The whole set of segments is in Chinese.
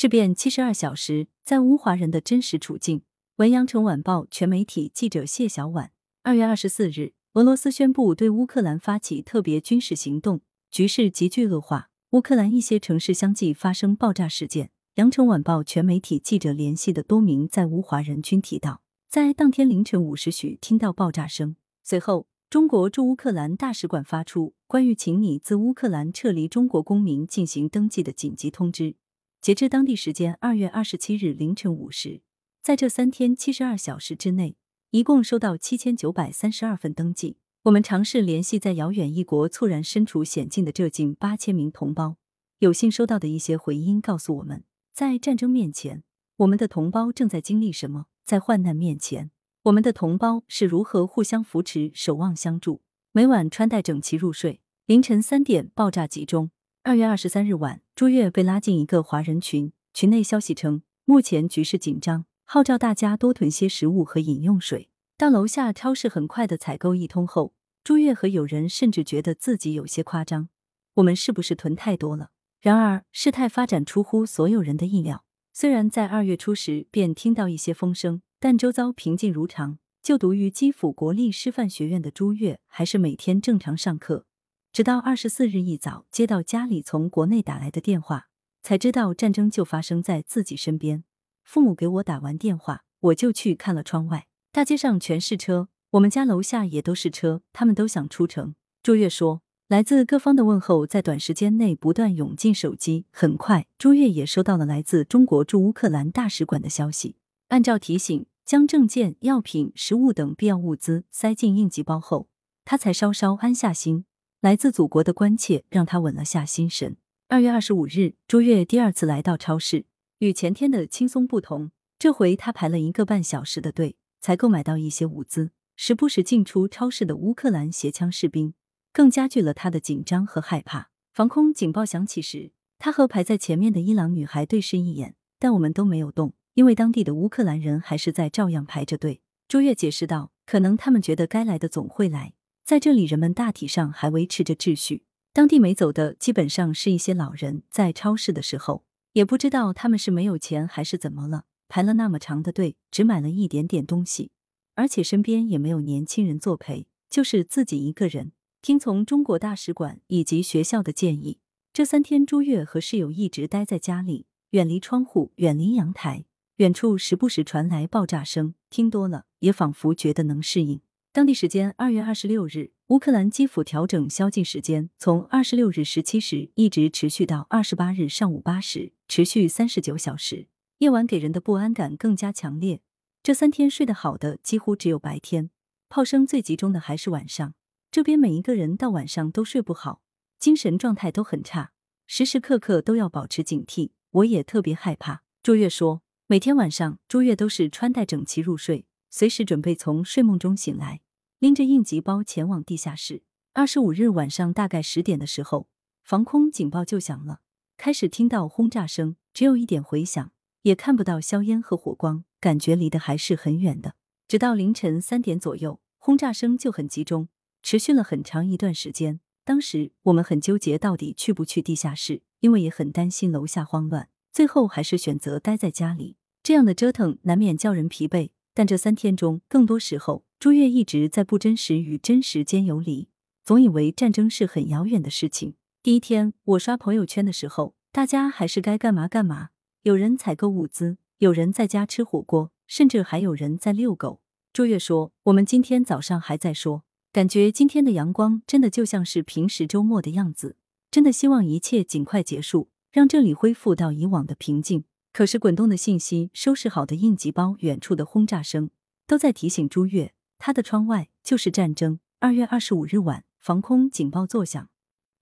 事变七十二小时，在乌华人的真实处境。文阳城晚报全媒体记者谢小婉。二月二十四日，俄罗斯宣布对乌克兰发起特别军事行动，局势急剧恶化。乌克兰一些城市相继发生爆炸事件。羊城晚报全媒体记者联系的多名在乌华人均提到，在当天凌晨五时许听到爆炸声。随后，中国驻乌克兰大使馆发出关于请你自乌克兰撤离中国公民进行登记的紧急通知。截至当地时间二月二十七日凌晨五时，在这三天七十二小时之内，一共收到七千九百三十二份登记。我们尝试联系在遥远异国猝然身处险境的这近八千名同胞，有幸收到的一些回音告诉我们，在战争面前，我们的同胞正在经历什么；在患难面前，我们的同胞是如何互相扶持、守望相助。每晚穿戴整齐入睡。凌晨三点，爆炸集中。二月二十三日晚，朱越被拉进一个华人群，群内消息称，目前局势紧张，号召大家多囤些食物和饮用水。到楼下超市很快的采购一通后，朱越和友人甚至觉得自己有些夸张，我们是不是囤太多了？然而事态发展出乎所有人的意料，虽然在二月初时便听到一些风声，但周遭平静如常。就读于基辅国立师范学院的朱越，还是每天正常上课。直到二十四日一早接到家里从国内打来的电话，才知道战争就发生在自己身边。父母给我打完电话，我就去看了窗外。大街上全是车，我们家楼下也都是车，他们都想出城。朱越说，来自各方的问候在短时间内不断涌进手机。很快，朱越也收到了来自中国驻乌克兰大使馆的消息。按照提醒，将证件、药品、食物等必要物资塞进应急包后，他才稍稍安下心。来自祖国的关切让他稳了下心神。二月二十五日，朱越第二次来到超市，与前天的轻松不同，这回他排了一个半小时的队。才购买到一些物资，时不时进出超市的乌克兰携枪士兵，更加剧了他的紧张和害怕。防空警报响起时，他和排在前面的伊朗女孩对视一眼，但我们都没有动，因为当地的乌克兰人还是在照样排着队。朱越解释道：“可能他们觉得该来的总会来，在这里人们大体上还维持着秩序。当地没走的基本上是一些老人，在超市的时候也不知道他们是没有钱还是怎么了。”排了那么长的队，只买了一点点东西，而且身边也没有年轻人作陪，就是自己一个人。听从中国大使馆以及学校的建议，这三天朱月和室友一直待在家里，远离窗户，远离阳台。远处时不时传来爆炸声，听多了也仿佛觉得能适应。当地时间二月二十六日，乌克兰基辅调整宵禁时间，从二十六日十七时一直持续到二十八日上午八时，持续三十九小时。夜晚给人的不安感更加强烈。这三天睡得好的几乎只有白天，炮声最集中的还是晚上。这边每一个人到晚上都睡不好，精神状态都很差，时时刻刻都要保持警惕。我也特别害怕。朱月说，每天晚上朱月都是穿戴整齐入睡，随时准备从睡梦中醒来，拎着应急包前往地下室。二十五日晚上大概十点的时候，防空警报就响了，开始听到轰炸声，只有一点回响。也看不到硝烟和火光，感觉离得还是很远的。直到凌晨三点左右，轰炸声就很集中，持续了很长一段时间。当时我们很纠结，到底去不去地下室，因为也很担心楼下慌乱。最后还是选择待在家里。这样的折腾难免叫人疲惫，但这三天中，更多时候朱越一直在不真实与真实间游离，总以为战争是很遥远的事情。第一天我刷朋友圈的时候，大家还是该干嘛干嘛。有人采购物资，有人在家吃火锅，甚至还有人在遛狗。朱月说：“我们今天早上还在说，感觉今天的阳光真的就像是平时周末的样子，真的希望一切尽快结束，让这里恢复到以往的平静。”可是滚动的信息、收拾好的应急包、远处的轰炸声，都在提醒朱月，他的窗外就是战争。二月二十五日晚，防空警报作响，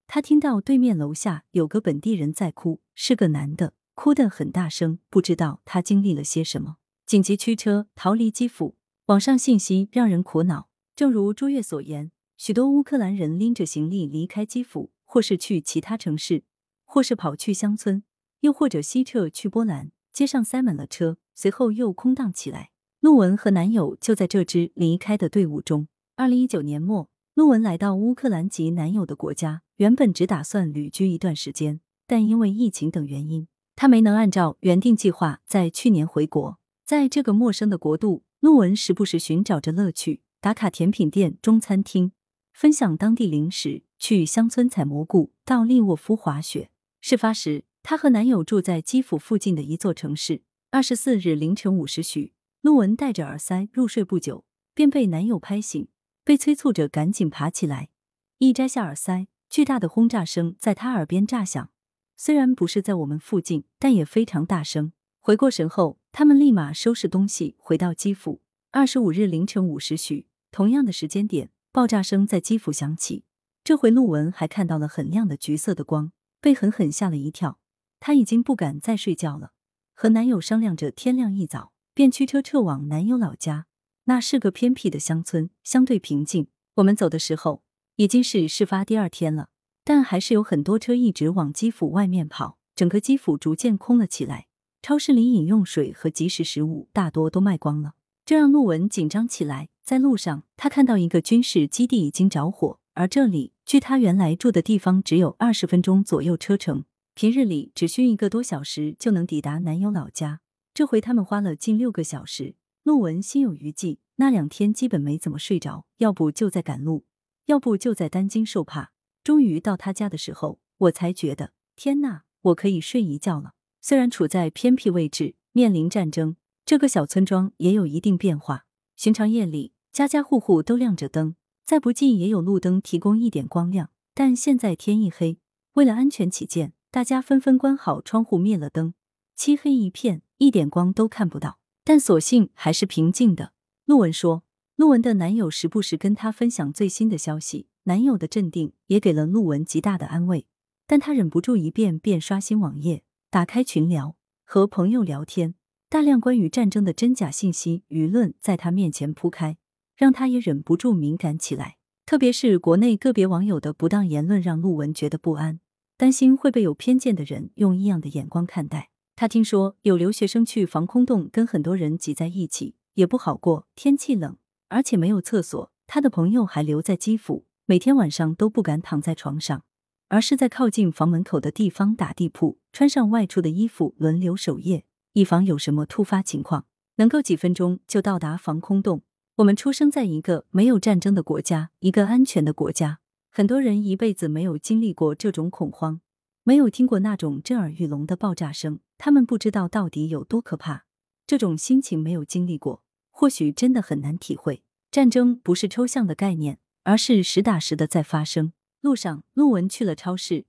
他听到对面楼下有个本地人在哭，是个男的。哭得很大声，不知道他经历了些什么。紧急驱车逃离基辅，网上信息让人苦恼。正如朱越所言，许多乌克兰人拎着行李离开基辅，或是去其他城市，或是跑去乡村，又或者西撤去波兰。街上塞满了车，随后又空荡起来。陆文和男友就在这支离开的队伍中。二零一九年末，陆文来到乌克兰及男友的国家，原本只打算旅居一段时间，但因为疫情等原因。他没能按照原定计划在去年回国。在这个陌生的国度，陆文时不时寻找着乐趣，打卡甜品店、中餐厅，分享当地零食，去乡村采蘑菇，到利沃夫滑雪。事发时，她和男友住在基辅附近的一座城市。二十四日凌晨五时许，陆文戴着耳塞入睡不久，便被男友拍醒，被催促着赶紧爬起来。一摘下耳塞，巨大的轰炸声在他耳边炸响。虽然不是在我们附近，但也非常大声。回过神后，他们立马收拾东西回到基辅。二十五日凌晨五时许，同样的时间点，爆炸声在基辅响起。这回陆文还看到了很亮的橘色的光，被狠狠吓了一跳。她已经不敢再睡觉了，和男友商量着，天亮一早便驱车撤往男友老家。那是个偏僻的乡村，相对平静。我们走的时候。已经是事发第二天了，但还是有很多车一直往基辅外面跑，整个基辅逐渐空了起来。超市里饮用水和即食食物大多都卖光了，这让陆文紧张起来。在路上，他看到一个军事基地已经着火，而这里距他原来住的地方只有二十分钟左右车程，平日里只需一个多小时就能抵达男友老家。这回他们花了近六个小时。陆文心有余悸，那两天基本没怎么睡着，要不就在赶路。要不就在担惊受怕。终于到他家的时候，我才觉得天呐，我可以睡一觉了。虽然处在偏僻位置，面临战争，这个小村庄也有一定变化。寻常夜里，家家户户都亮着灯，再不济也有路灯提供一点光亮。但现在天一黑，为了安全起见，大家纷纷关好窗户，灭了灯，漆黑一片，一点光都看不到。但所幸还是平静的。陆文说。陆文的男友时不时跟她分享最新的消息，男友的镇定也给了陆文极大的安慰。但她忍不住一遍遍刷新网页，打开群聊，和朋友聊天，大量关于战争的真假信息、舆论在她面前铺开，让她也忍不住敏感起来。特别是国内个别网友的不当言论，让陆文觉得不安，担心会被有偏见的人用异样的眼光看待。他听说有留学生去防空洞跟很多人挤在一起，也不好过，天气冷。而且没有厕所，他的朋友还留在基辅，每天晚上都不敢躺在床上，而是在靠近房门口的地方打地铺，穿上外出的衣服，轮流守夜，以防有什么突发情况，能够几分钟就到达防空洞。我们出生在一个没有战争的国家，一个安全的国家，很多人一辈子没有经历过这种恐慌，没有听过那种震耳欲聋的爆炸声，他们不知道到底有多可怕，这种心情没有经历过。或许真的很难体会，战争不是抽象的概念，而是实打实的在发生。路上，陆文去了超市，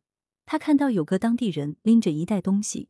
他看到有个当地人拎着一袋东西，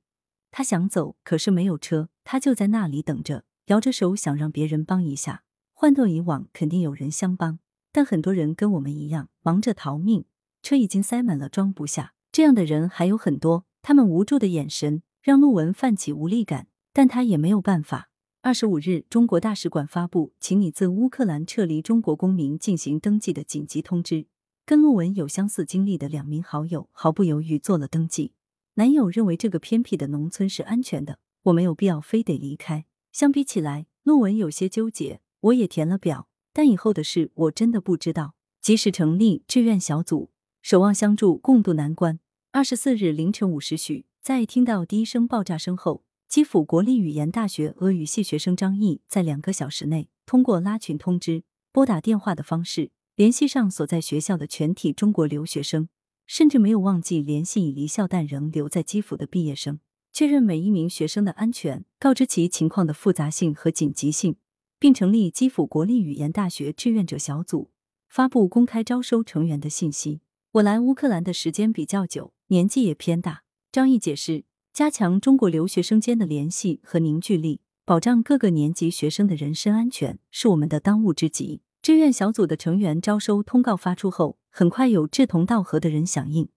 他想走，可是没有车，他就在那里等着，摇着手想让别人帮一下。换做以往，肯定有人相帮，但很多人跟我们一样，忙着逃命，车已经塞满了，装不下。这样的人还有很多，他们无助的眼神让陆文泛起无力感，但他也没有办法。二十五日，中国大使馆发布，请你自乌克兰撤离中国公民进行登记的紧急通知。跟陆文有相似经历的两名好友毫不犹豫做了登记。男友认为这个偏僻的农村是安全的，我没有必要非得离开。相比起来，陆文有些纠结。我也填了表，但以后的事我真的不知道。及时成立志愿小组，守望相助，共度难关。二十四日凌晨五时许，在听到第一声爆炸声后。基辅国立语言大学俄语系学生张毅在两个小时内，通过拉群通知、拨打电话的方式联系上所在学校的全体中国留学生，甚至没有忘记联系已离校但仍留在基辅的毕业生，确认每一名学生的安全，告知其情况的复杂性和紧急性，并成立基辅国立语言大学志愿者小组，发布公开招收成员的信息。我来乌克兰的时间比较久，年纪也偏大。张毅解释。加强中国留学生间的联系和凝聚力，保障各个年级学生的人身安全，是我们的当务之急。志愿小组的成员招收通告发出后，很快有志同道合的人响应。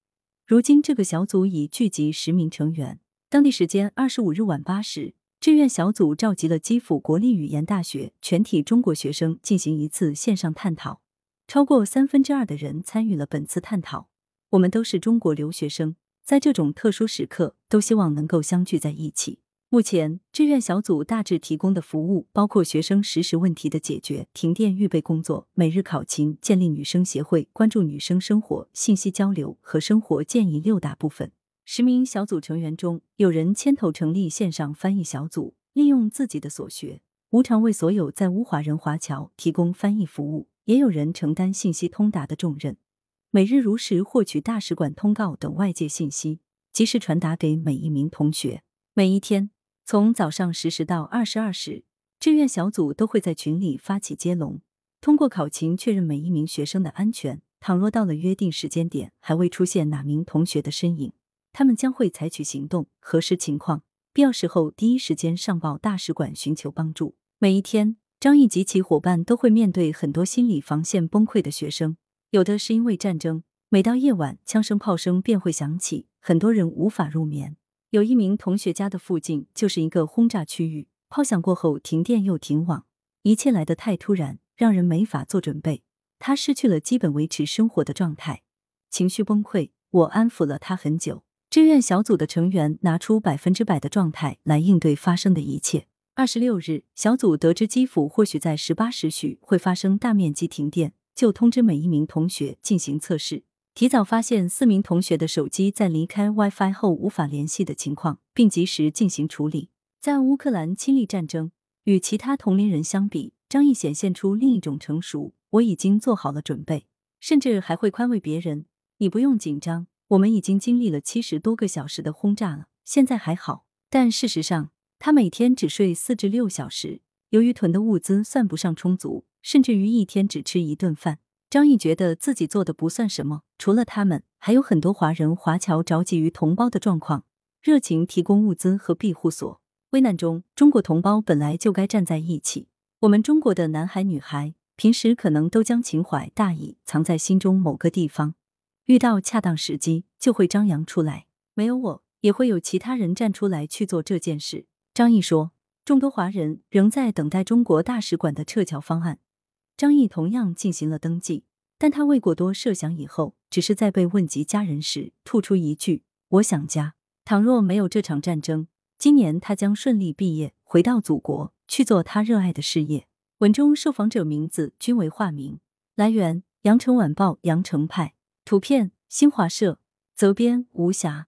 如今，这个小组已聚集十名成员。当地时间二十五日晚八时，志愿小组召集了基辅国立语言大学全体中国学生进行一次线上探讨，超过三分之二的人参与了本次探讨。我们都是中国留学生。在这种特殊时刻，都希望能够相聚在一起。目前，志愿小组大致提供的服务包括学生实时问题的解决、停电预备工作、每日考勤、建立女生协会、关注女生生活、信息交流和生活建议六大部分。十名小组成员中，有人牵头成立线上翻译小组，利用自己的所学，无偿为所有在乌华人华侨提供翻译服务；也有人承担信息通达的重任，每日如实获取大使馆通告等外界信息，及时传达给每一名同学。每一天，从早上十时到二十二时，志愿小组都会在群里发起接龙，通过考勤确认每一名学生的安全。倘若到了约定时间点还未出现哪名同学的身影，他们将会采取行动，核实情况，必要时候第一时间上报大使馆寻求帮助。每一天，张毅及其伙伴都会面对很多心理防线崩溃的学生，有的是因为战争，每到夜晚，枪声炮声便会响起，很多人无法入眠。有一名同学家的附近就是一个轰炸区域，炮响过后停电又停网，一切来得太突然，让人没法做准备。他失去了基本维持生活的状态，情绪崩溃。我安抚了他很久。志愿小组的成员拿出百分之百的状态来应对发生的一切。二十六日，小组得知基辅或许在十八时许会发生大面积停电，就通知每一名同学进行测试。提早发现四名同学的手机在离开 WiFi 后无法联系的情况，并及时进行处理。在乌克兰亲历战争，与其他同龄人相比，张毅显现出另一种成熟。我已经做好了准备，甚至还会宽慰别人：“你不用紧张，我们已经经历了七十多个小时的轰炸了，现在还好。”但事实上，他每天只睡四至六小时，由于囤的物资算不上充足，甚至于一天只吃一顿饭。张毅觉得自己做的不算什么，除了他们，还有很多华人华侨着急于同胞的状况，热情提供物资和庇护所。危难中，中国同胞本来就该站在一起。我们中国的男孩女孩。平时可能都将情怀大义藏在心中某个地方，遇到恰当时机就会张扬出来。没有我，也会有其他人站出来去做这件事。张毅说，众多华人仍在等待中国大使馆的撤侨方案。张毅同样进行了登记，但他未过多设想，以后只是在被问及家人时吐出一句：“我想家。”倘若没有这场战争，今年他将顺利毕业，回到祖国去做他热爱的事业。文中受访者名字均为化名。来源：羊城晚报羊城派。图片：新华社。责编：吴霞。